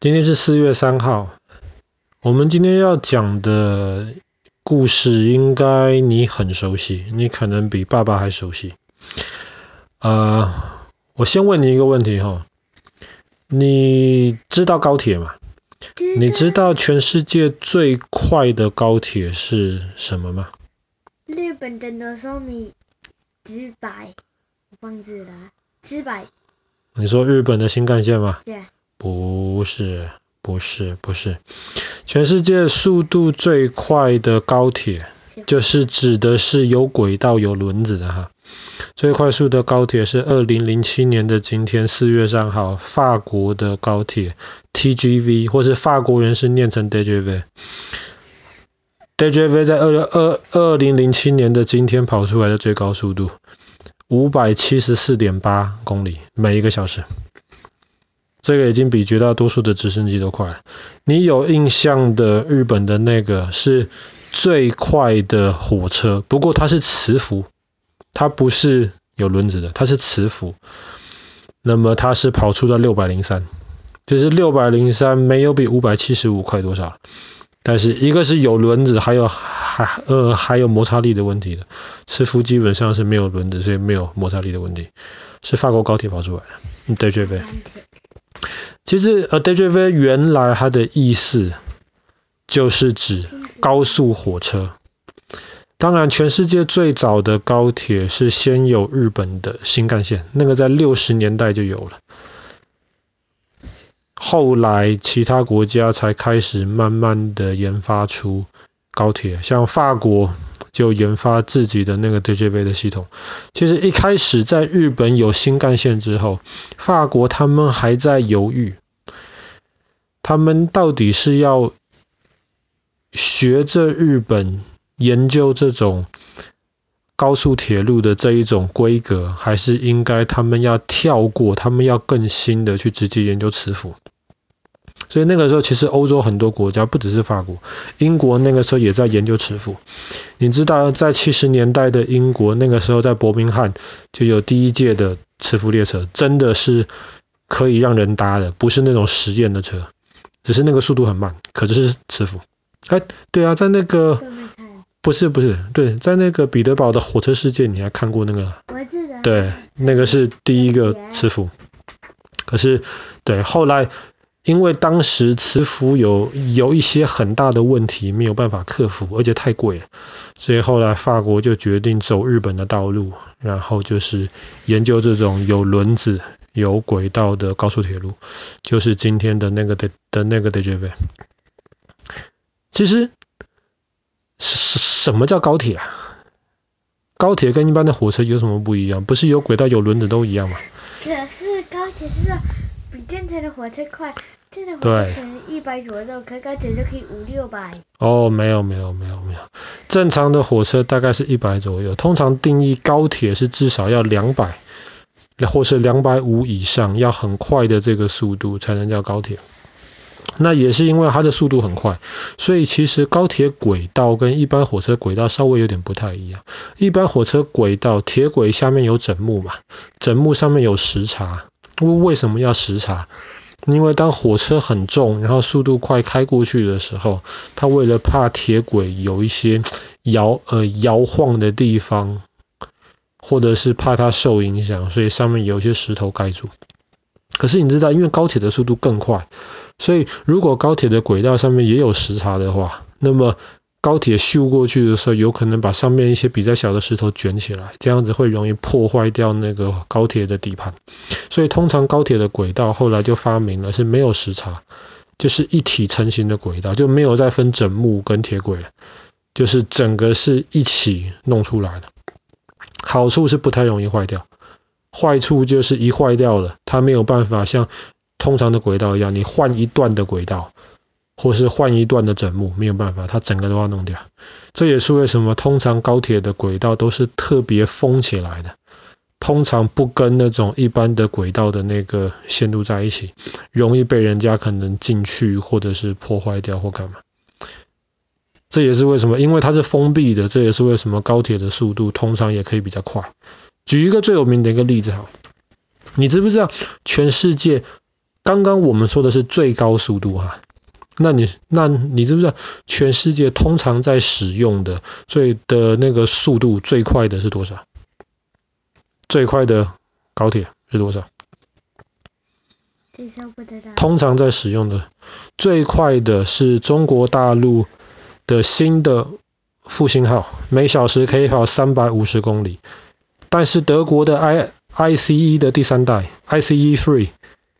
今天是四月三号，我们今天要讲的故事应该你很熟悉，你可能比爸爸还熟悉。呃，我先问你一个问题哈，你知道高铁吗？你知道全世界最快的高铁是什么吗？日本的 Nozomi 直白，我忘记了，直白。你说日本的新干线吗？对。不是，不是，不是。全世界速度最快的高铁，就是指的是有轨道、有轮子的哈。最快速的高铁是二零零七年的今天四月三号，法国的高铁 TGV，或是法国人是念成 DJV。DJV 在二二二零零七年的今天跑出来的最高速度五百七十四点八公里每一个小时。这个已经比绝大多数的直升机都快了。你有印象的日本的那个是最快的火车，不过它是磁浮，它不是有轮子的，它是磁浮。那么它是跑出的六百零三，就是六百零三没有比五百七十五快多少。但是一个是有轮子，还有还呃还有摩擦力的问题的，磁浮基本上是没有轮子，所以没有摩擦力的问题。是法国高铁跑出来的，对对对。其实呃，TGV 原来它的意思就是指高速火车。当然，全世界最早的高铁是先有日本的新干线，那个在六十年代就有了。后来其他国家才开始慢慢的研发出高铁，像法国就研发自己的那个 TGV 的系统。其实一开始在日本有新干线之后，法国他们还在犹豫。他们到底是要学着日本研究这种高速铁路的这一种规格，还是应该他们要跳过，他们要更新的去直接研究磁浮？所以那个时候，其实欧洲很多国家，不只是法国，英国那个时候也在研究磁浮。你知道，在七十年代的英国，那个时候在伯明翰就有第一届的磁浮列车，真的是可以让人搭的，不是那种实验的车。只是那个速度很慢，可是是磁浮。哎，对啊，在那个不是不是，对，在那个彼得堡的火车事件，你还看过那个？我记得。对，那个是第一个磁浮。可是，对，后来因为当时磁浮有有一些很大的问题，没有办法克服，而且太贵了，所以后来法国就决定走日本的道路，然后就是研究这种有轮子。有轨道的高速铁路，就是今天的那个的的那个 TGV。其实，什么叫高铁啊？高铁跟一般的火车有什么不一样？不是有轨道、有轮子都一样吗？可是高铁是比正常的火车快，正常火车可能一百左右，可高铁就可以五六百。哦，没有没有没有没有，正常的火车大概是一百左右，通常定义高铁是至少要两百。或是两百五以上，要很快的这个速度才能叫高铁。那也是因为它的速度很快，所以其实高铁轨道跟一般火车轨道稍微有点不太一样。一般火车轨道铁轨下面有枕木嘛，枕木上面有时差。为什么要时差？因为当火车很重，然后速度快开过去的时候，它为了怕铁轨有一些摇呃摇晃的地方。或者是怕它受影响，所以上面有一些石头盖住。可是你知道，因为高铁的速度更快，所以如果高铁的轨道上面也有时差的话，那么高铁修过去的时候，有可能把上面一些比较小的石头卷起来，这样子会容易破坏掉那个高铁的底盘。所以通常高铁的轨道后来就发明了是没有时差，就是一体成型的轨道，就没有再分枕木跟铁轨了，就是整个是一起弄出来的。好处是不太容易坏掉，坏处就是一坏掉了，它没有办法像通常的轨道一样，你换一段的轨道，或是换一段的枕木，没有办法，它整个都要弄掉。这也是为什么通常高铁的轨道都是特别封起来的，通常不跟那种一般的轨道的那个线路在一起，容易被人家可能进去或者是破坏掉或干嘛。这也是为什么，因为它是封闭的，这也是为什么高铁的速度通常也可以比较快。举一个最有名的一个例子哈，你知不知道全世界刚刚我们说的是最高速度哈，那你那你知不知道全世界通常在使用的最的那个速度最快的是多少？最快的高铁是多少？通常在使用的最快的是中国大陆的新的复兴号，每小时可以跑三百五十公里。但是德国的 I ICE 的第三代 ICE Three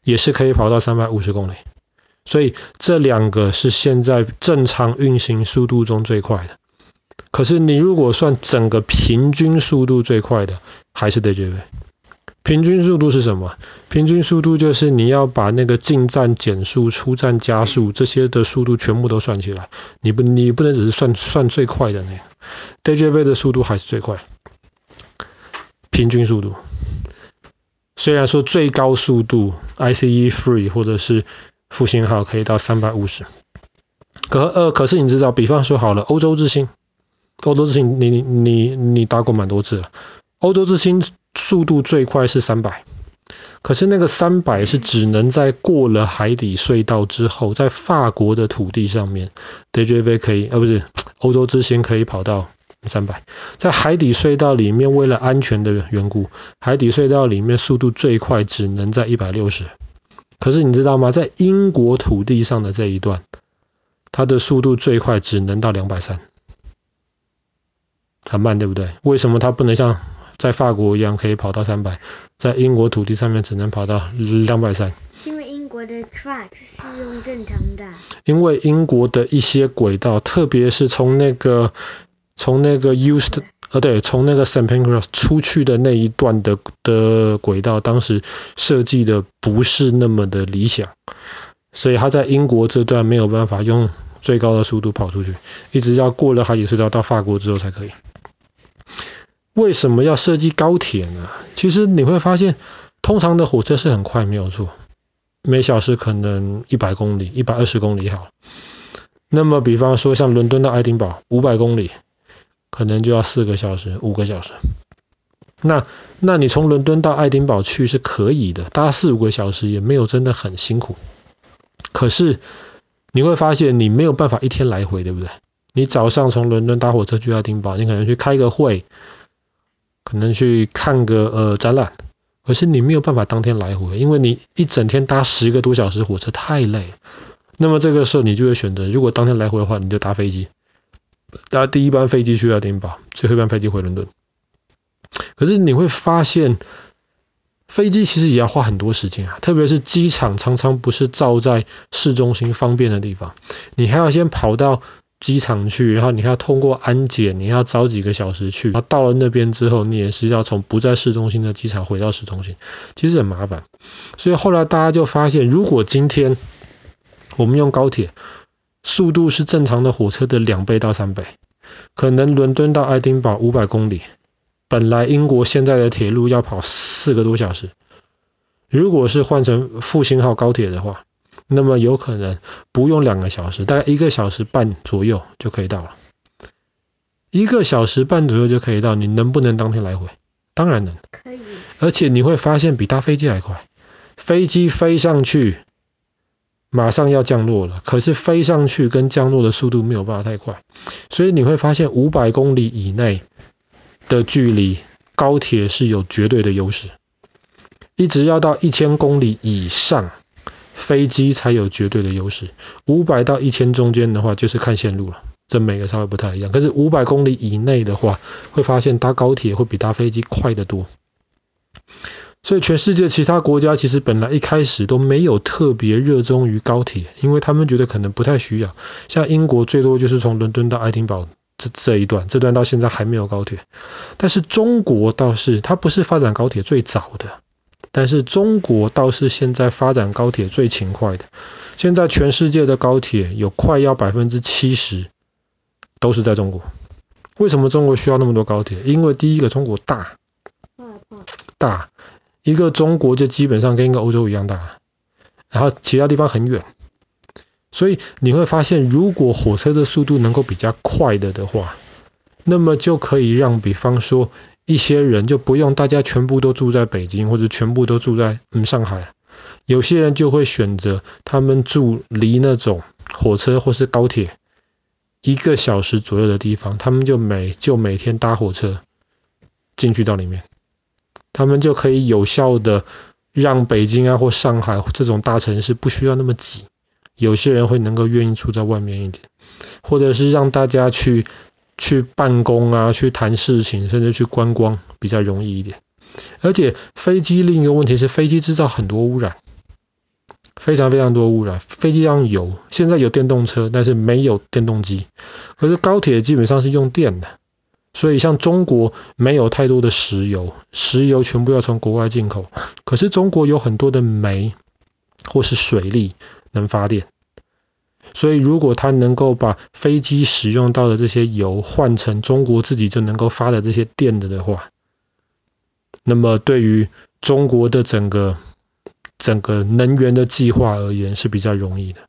也是可以跑到三百五十公里。所以这两个是现在正常运行速度中最快的。可是你如果算整个平均速度最快的，还是 DJV。平均速度是什么？平均速度就是你要把那个进站减速、出站加速这些的速度全部都算起来。你不，你不能只是算算最快的那个。TGV 的速度还是最快，平均速度。虽然说最高速度，ICE Free 或者是复兴号可以到三百五十，可呃可是你知道，比方说好了，欧洲之星，欧洲之星你你你你搭过蛮多次了，欧洲之星。速度最快是三百，可是那个三百是只能在过了海底隧道之后，在法国的土地上面，Djv 可以，呃不是，欧洲之星可以跑到三百，在海底隧道里面，为了安全的缘故，海底隧道里面速度最快只能在一百六十，可是你知道吗？在英国土地上的这一段，它的速度最快只能到两百三，很慢，对不对？为什么它不能像？在法国一样可以跑到三百，在英国土地上面只能跑到两百三。因为英国的 track 是用正常的。因为英国的一些轨道，特别是从那个从那个 Used 呃对，从那个 St Pancras 出去的那一段的的轨道，当时设计的不是那么的理想，所以他在英国这段没有办法用最高的速度跑出去，一直要过了海底隧道到法国之后才可以。为什么要设计高铁呢？其实你会发现，通常的火车是很快，没有错，每小时可能一百公里、一百二十公里好。那么，比方说像伦敦到爱丁堡五百公里，可能就要四个小时、五个小时。那，那你从伦敦到爱丁堡去是可以的，搭四五个小时也没有真的很辛苦。可是你会发现，你没有办法一天来回，对不对？你早上从伦敦搭火车去爱丁堡，你可能去开个会。可能去看个呃展览，可是你没有办法当天来回，因为你一整天搭十个多小时火车太累。那么这个时候你就会选择，如果当天来回的话，你就搭飞机，搭第一班飞机去爱丁堡，最后一班飞机回伦敦。可是你会发现，飞机其实也要花很多时间啊，特别是机场常常不是造在市中心方便的地方，你还要先跑到。机场去，然后你还要通过安检，你要早几个小时去。然后到了那边之后，你也是要从不在市中心的机场回到市中心，其实很麻烦。所以后来大家就发现，如果今天我们用高铁，速度是正常的火车的两倍到三倍，可能伦敦到爱丁堡五百公里，本来英国现在的铁路要跑四个多小时，如果是换成复兴号高铁的话。那么有可能不用两个小时，大概一个小时半左右就可以到了。一个小时半左右就可以到，你能不能当天来回？当然能，可以。而且你会发现比搭飞机还快。飞机飞上去，马上要降落了，可是飞上去跟降落的速度没有办法太快，所以你会发现五百公里以内的距离，高铁是有绝对的优势。一直要到一千公里以上。飞机才有绝对的优势，五百到一千中间的话，就是看线路了，这每个稍微不太一样。可是五百公里以内的话，会发现搭高铁会比搭飞机快得多。所以全世界其他国家其实本来一开始都没有特别热衷于高铁，因为他们觉得可能不太需要。像英国最多就是从伦敦到爱丁堡这这一段，这段到现在还没有高铁。但是中国倒是，它不是发展高铁最早的。但是中国倒是现在发展高铁最勤快的。现在全世界的高铁有快要百分之七十都是在中国。为什么中国需要那么多高铁？因为第一个中国大，大，一个中国就基本上跟一个欧洲一样大，然后其他地方很远，所以你会发现，如果火车的速度能够比较快的的话，那么就可以让，比方说。一些人就不用大家全部都住在北京或者全部都住在嗯上海，有些人就会选择他们住离那种火车或是高铁一个小时左右的地方，他们就每就每天搭火车进去到里面，他们就可以有效的让北京啊或上海这种大城市不需要那么挤。有些人会能够愿意住在外面一点，或者是让大家去去办公啊，去谈事情，甚至去观光比较容易一点。而且飞机另一个问题是，飞机制造很多污染，非常非常多污染。飞机要用油，现在有电动车，但是没有电动机。可是高铁基本上是用电的，所以像中国没有太多的石油，石油全部要从国外进口。可是中国有很多的煤或是水力。能发电，所以如果他能够把飞机使用到的这些油换成中国自己就能够发的这些电的的话，那么对于中国的整个整个能源的计划而言是比较容易的，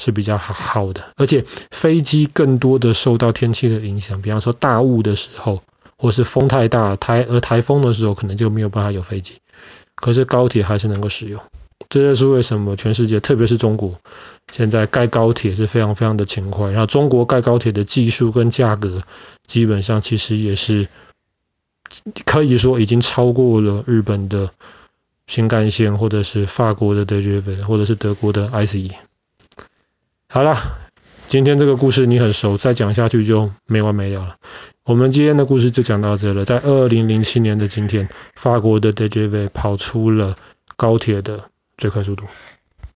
是比较好的。而且飞机更多的受到天气的影响，比方说大雾的时候，或是风太大，台而台风的时候，可能就没有办法有飞机。可是高铁还是能够使用。这就是为什么全世界，特别是中国，现在盖高铁是非常非常的勤快。然后中国盖高铁的技术跟价格，基本上其实也是可以说已经超过了日本的新干线，或者是法国的 TGV，或者是德国的 ICE。好了，今天这个故事你很熟，再讲下去就没完没了了。我们今天的故事就讲到这了。在二零零七年的今天，法国的 d j v 跑出了高铁的最快速度。